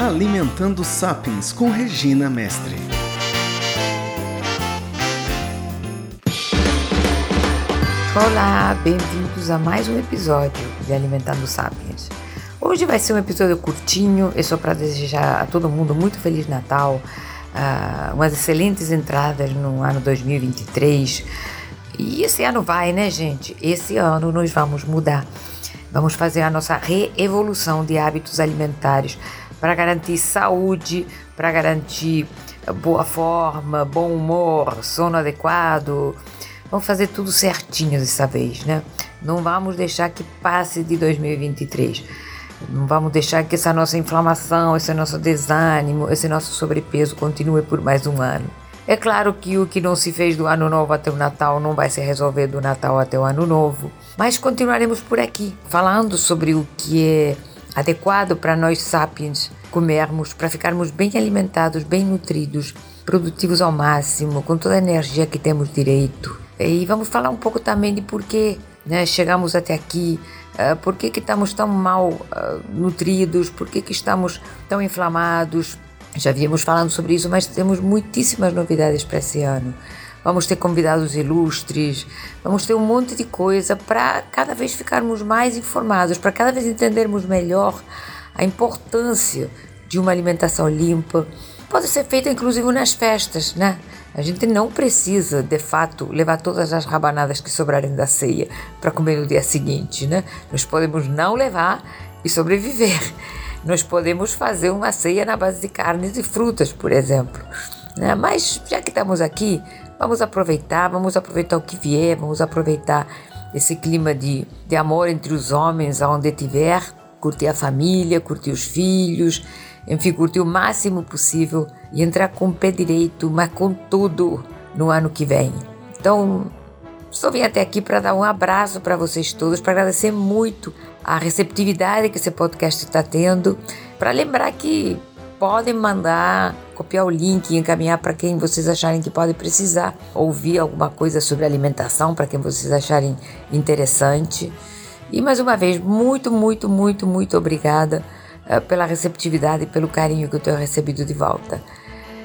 Alimentando Sapiens com Regina Mestre. Olá, bem-vindos a mais um episódio de Alimentando Sapiens. Hoje vai ser um episódio curtinho, é só para desejar a todo mundo muito Feliz Natal, uh, umas excelentes entradas no ano 2023. E esse ano vai, né, gente? Esse ano nós vamos mudar. Vamos fazer a nossa reevolução de hábitos alimentares para garantir saúde, para garantir boa forma, bom humor, sono adequado. Vamos fazer tudo certinho dessa vez, né? Não vamos deixar que passe de 2023. Não vamos deixar que essa nossa inflamação, esse nosso desânimo, esse nosso sobrepeso continue por mais um ano. É claro que o que não se fez do ano novo até o Natal não vai se resolver do Natal até o ano novo, mas continuaremos por aqui falando sobre o que é adequado para nós sapiens comermos, para ficarmos bem alimentados, bem nutridos, produtivos ao máximo, com toda a energia que temos direito. E vamos falar um pouco também de por que né, chegamos até aqui, uh, por que, que estamos tão mal uh, nutridos, por que, que estamos tão inflamados. Já víamos falando sobre isso, mas temos muitíssimas novidades para esse ano. Vamos ter convidados ilustres, vamos ter um monte de coisa para cada vez ficarmos mais informados, para cada vez entendermos melhor a importância de uma alimentação limpa. Pode ser feita inclusive nas festas, né? A gente não precisa, de fato, levar todas as rabanadas que sobrarem da ceia para comer no dia seguinte, né? Nós podemos não levar e sobreviver. Nós podemos fazer uma ceia na base de carnes e frutas, por exemplo. Né? Mas já que estamos aqui, vamos aproveitar, vamos aproveitar o que vier, vamos aproveitar esse clima de, de amor entre os homens, aonde tiver, curtir a família, curtir os filhos, enfim, curtir o máximo possível e entrar com o pé direito, mas com tudo no ano que vem. Então, só vim até aqui para dar um abraço para vocês todos, para agradecer muito a receptividade que esse podcast está tendo, para lembrar que podem mandar, copiar o link e encaminhar para quem vocês acharem que pode precisar, ouvir alguma coisa sobre alimentação para quem vocês acharem interessante. E mais uma vez, muito, muito, muito, muito obrigada pela receptividade e pelo carinho que eu tenho recebido de volta.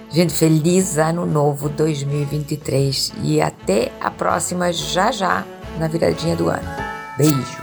Gente, feliz ano novo 2023 e até a próxima já já na viradinha do ano. Beijo!